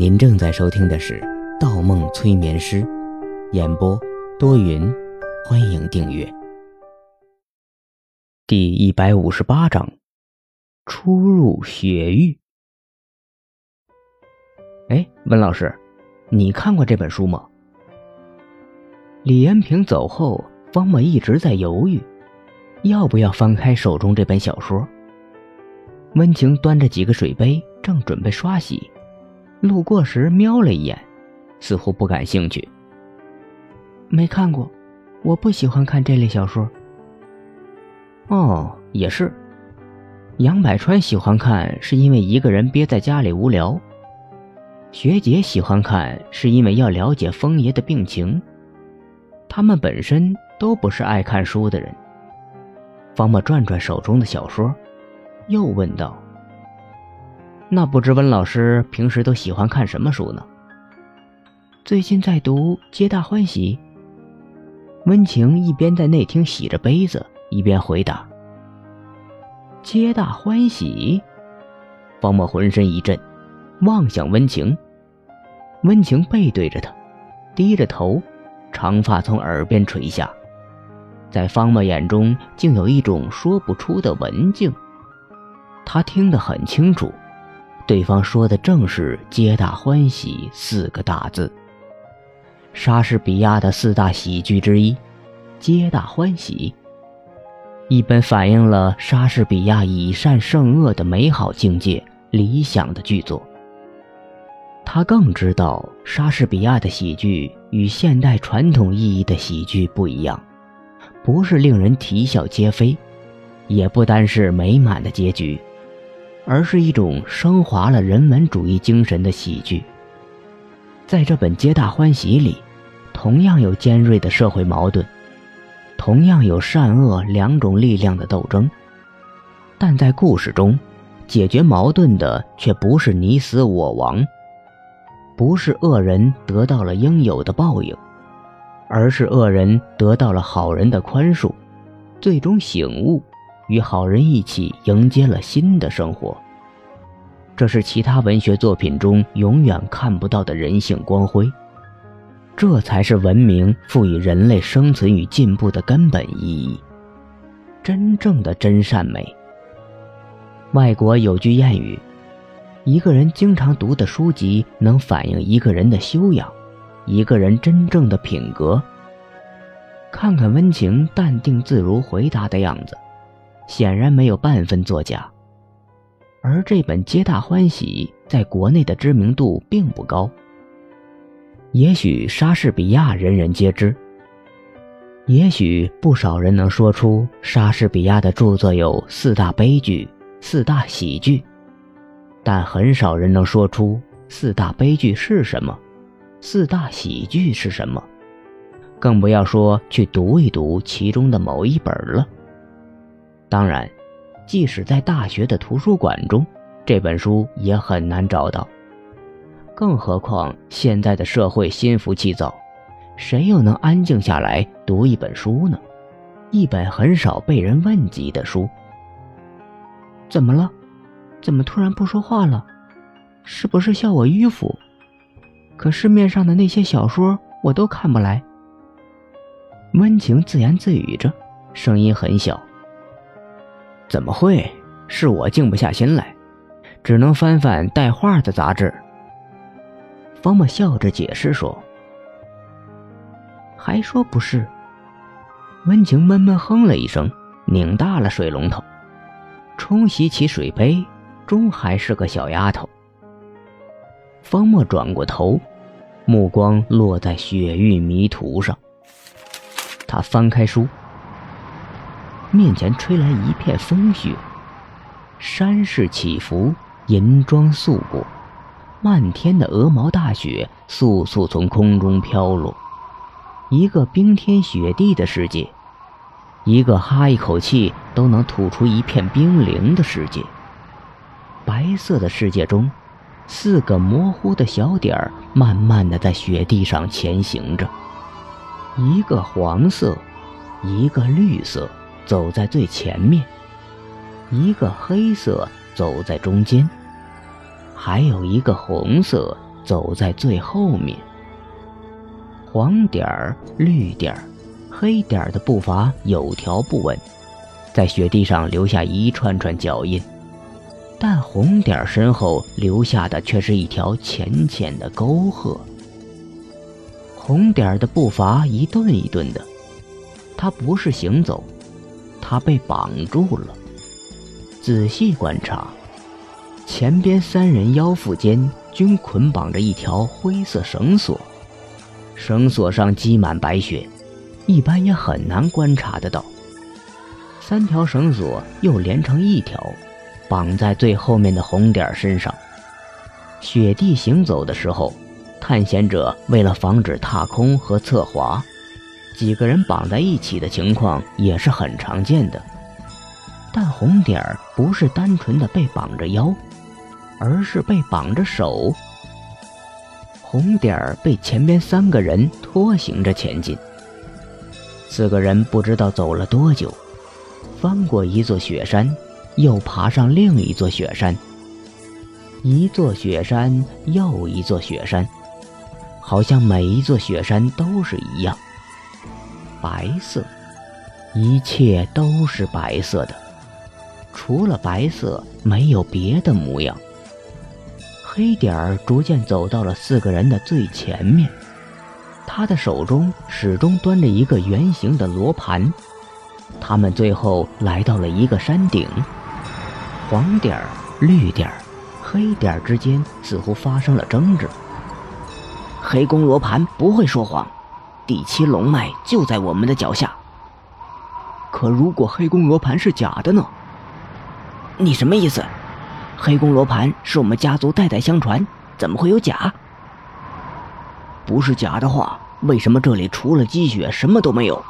您正在收听的是《盗梦催眠师》，演播多云，欢迎订阅。第一百五十八章，初入雪域。哎，温老师，你看过这本书吗？李延平走后，方墨一直在犹豫，要不要翻开手中这本小说。温情端着几个水杯，正准备刷洗，路过时瞄了一眼，似乎不感兴趣。没看过，我不喜欢看这类小说。哦，也是。杨百川喜欢看，是因为一个人憋在家里无聊；学姐喜欢看，是因为要了解风爷的病情。他们本身都不是爱看书的人。方墨转转手中的小说。又问道：“那不知温老师平时都喜欢看什么书呢？”最近在读《皆大欢喜》。温情一边在内厅洗着杯子，一边回答：“皆大欢喜。”方墨浑身一震，望向温情。温情背对着他，低着头，长发从耳边垂下，在方墨眼中竟有一种说不出的文静。他听得很清楚，对方说的正是“皆大欢喜”四个大字。莎士比亚的四大喜剧之一，《皆大欢喜》，一本反映了莎士比亚以善胜恶的美好境界、理想的剧作。他更知道，莎士比亚的喜剧与现代传统意义的喜剧不一样，不是令人啼笑皆非，也不单是美满的结局。而是一种升华了人文主义精神的喜剧。在这本《皆大欢喜》里，同样有尖锐的社会矛盾，同样有善恶两种力量的斗争，但在故事中，解决矛盾的却不是你死我亡，不是恶人得到了应有的报应，而是恶人得到了好人的宽恕，最终醒悟。与好人一起迎接了新的生活，这是其他文学作品中永远看不到的人性光辉。这才是文明赋予人类生存与进步的根本意义，真正的真善美。外国有句谚语：“一个人经常读的书籍，能反映一个人的修养，一个人真正的品格。”看看温情淡定自如回答的样子。显然没有半分作假，而这本《皆大欢喜》在国内的知名度并不高。也许莎士比亚人人皆知，也许不少人能说出莎士比亚的著作有四大悲剧、四大喜剧，但很少人能说出四大悲剧是什么，四大喜剧是什么，更不要说去读一读其中的某一本了。当然，即使在大学的图书馆中，这本书也很难找到。更何况现在的社会心浮气躁，谁又能安静下来读一本书呢？一本很少被人问及的书。怎么了？怎么突然不说话了？是不是笑我迂腐？可市面上的那些小说我都看不来。温情自言自语着，声音很小。怎么会？是我静不下心来，只能翻翻带画的杂志。方墨笑着解释说：“还说不是。”温情闷闷哼了一声，拧大了水龙头，冲洗起水杯，终还是个小丫头。方墨转过头，目光落在雪域迷途上。他翻开书。面前吹来一片风雪，山势起伏，银装素裹，漫天的鹅毛大雪簌簌从空中飘落。一个冰天雪地的世界，一个哈一口气都能吐出一片冰凌的世界。白色的世界中，四个模糊的小点儿慢慢的在雪地上前行着，一个黄色，一个绿色。走在最前面，一个黑色走在中间，还有一个红色走在最后面。黄点儿、绿点儿、黑点儿的步伐有条不紊，在雪地上留下一串串脚印，但红点儿身后留下的却是一条浅浅的沟壑。红点儿的步伐一顿一顿的，他不是行走，他被绑住了。仔细观察，前边三人腰腹间均捆绑着一条灰色绳索。绳索上积满白雪，一般也很难观察得到。三条绳索又连成一条，绑在最后面的红点身上。雪地行走的时候，探险者为了防止踏空和侧滑，几个人绑在一起的情况也是很常见的。但红点儿不是单纯的被绑着腰，而是被绑着手。红点儿被前边三个人拖行着前进。四个人不知道走了多久，翻过一座雪山，又爬上另一座雪山。一座雪山又一座雪山，好像每一座雪山都是一样，白色，一切都是白色的，除了白色，没有别的模样。黑点儿逐渐走到了四个人的最前面，他的手中始终端着一个圆形的罗盘。他们最后来到了一个山顶。黄点儿、绿点儿、黑点儿之间似乎发生了争执。黑宫罗盘不会说谎，第七龙脉就在我们的脚下。可如果黑宫罗盘是假的呢？你什么意思？黑宫罗盘是我们家族代代相传，怎么会有假？不是假的话，为什么这里除了积雪什么都没有？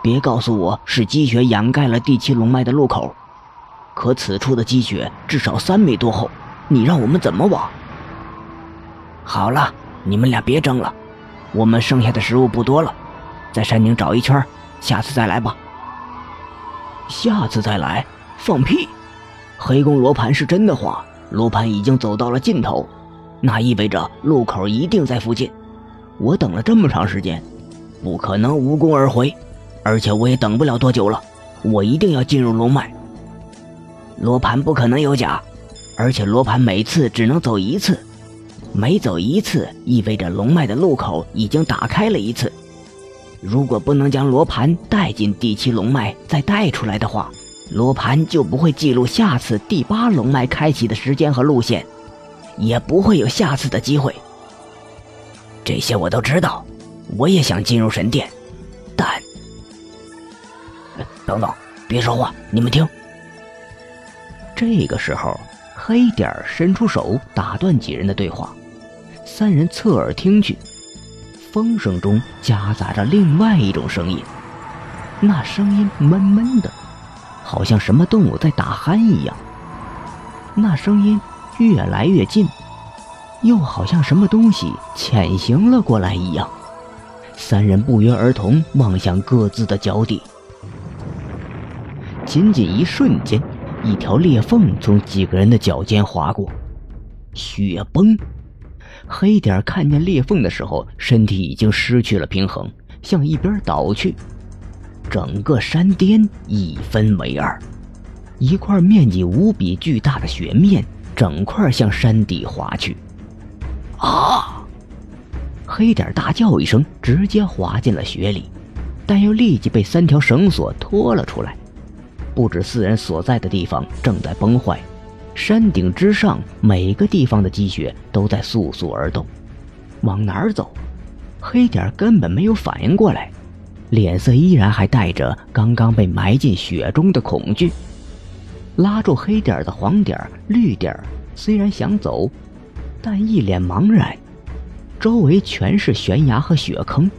别告诉我是积雪掩盖了第七龙脉的路口。可此处的积雪至少三米多厚，你让我们怎么挖？好了，你们俩别争了，我们剩下的食物不多了，在山顶找一圈，下次再来吧。下次再来？放屁！黑宫罗盘是真的话，罗盘已经走到了尽头，那意味着路口一定在附近。我等了这么长时间，不可能无功而回，而且我也等不了多久了。我一定要进入龙脉。罗盘不可能有假，而且罗盘每次只能走一次，每走一次意味着龙脉的路口已经打开了一次。如果不能将罗盘带进第七龙脉再带出来的话。罗盘就不会记录下次第八龙脉开启的时间和路线，也不会有下次的机会。这些我都知道，我也想进入神殿，但……等等，别说话，你们听。这个时候，黑点伸出手打断几人的对话，三人侧耳听去，风声中夹杂着另外一种声音，那声音闷闷的。好像什么动物在打鼾一样，那声音越来越近，又好像什么东西潜行了过来一样。三人不约而同望向各自的脚底，仅仅一瞬间，一条裂缝从几个人的脚尖划过，雪崩。黑点看见裂缝的时候，身体已经失去了平衡，向一边倒去。整个山巅一分为二，一块面积无比巨大的雪面整块向山底滑去。啊！黑点大叫一声，直接滑进了雪里，但又立即被三条绳索拖了出来。不止四人所在的地方正在崩坏，山顶之上每个地方的积雪都在簌簌而动。往哪儿走？黑点根本没有反应过来。脸色依然还带着刚刚被埋进雪中的恐惧。拉住黑点的黄点绿点虽然想走，但一脸茫然。周围全是悬崖和雪坑，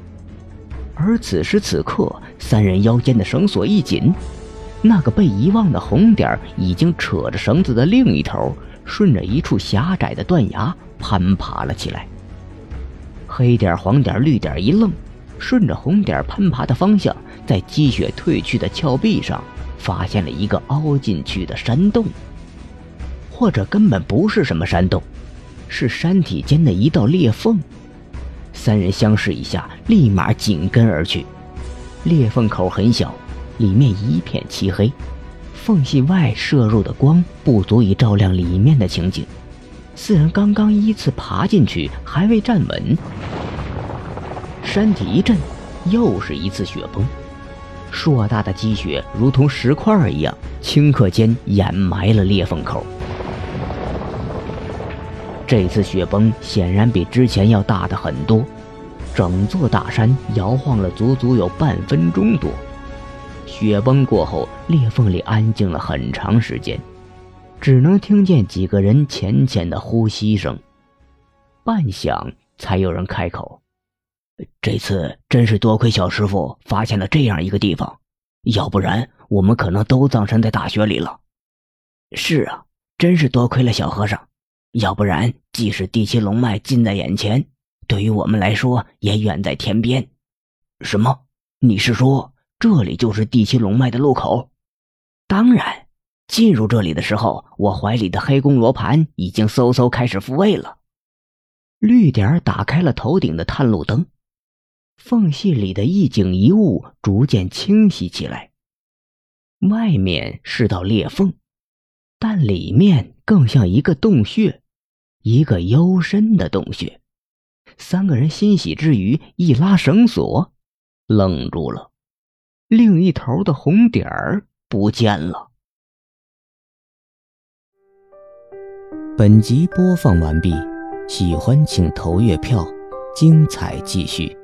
而此时此刻，三人腰间的绳索一紧，那个被遗忘的红点已经扯着绳子的另一头，顺着一处狭窄的断崖攀爬了起来。黑点、黄点、绿点一愣。顺着红点攀爬的方向，在积雪退去的峭壁上，发现了一个凹进去的山洞，或者根本不是什么山洞，是山体间的一道裂缝。三人相视一下，立马紧跟而去。裂缝口很小，里面一片漆黑，缝隙外射入的光不足以照亮里面的情景。四人刚刚依次爬进去，还未站稳，山体一震，又是一次雪崩。硕大的积雪如同石块一样，顷刻间掩埋了裂缝口。这次雪崩显然比之前要大的很多，整座大山摇晃了足足有半分钟多。雪崩过后，裂缝里安静了很长时间。只能听见几个人浅浅的呼吸声，半晌才有人开口：“这次真是多亏小师傅发现了这样一个地方，要不然我们可能都葬身在大雪里了。”“是啊，真是多亏了小和尚，要不然即使第七龙脉近在眼前，对于我们来说也远在天边。”“什么？你是说这里就是第七龙脉的入口？”“当然。”进入这里的时候，我怀里的黑宫罗盘已经嗖嗖开始复位了。绿点打开了头顶的探路灯，缝隙里的一景一物逐渐清晰起来。外面是道裂缝，但里面更像一个洞穴，一个幽深的洞穴。三个人欣喜之余，一拉绳索，愣住了，另一头的红点儿不见了。本集播放完毕，喜欢请投月票，精彩继续。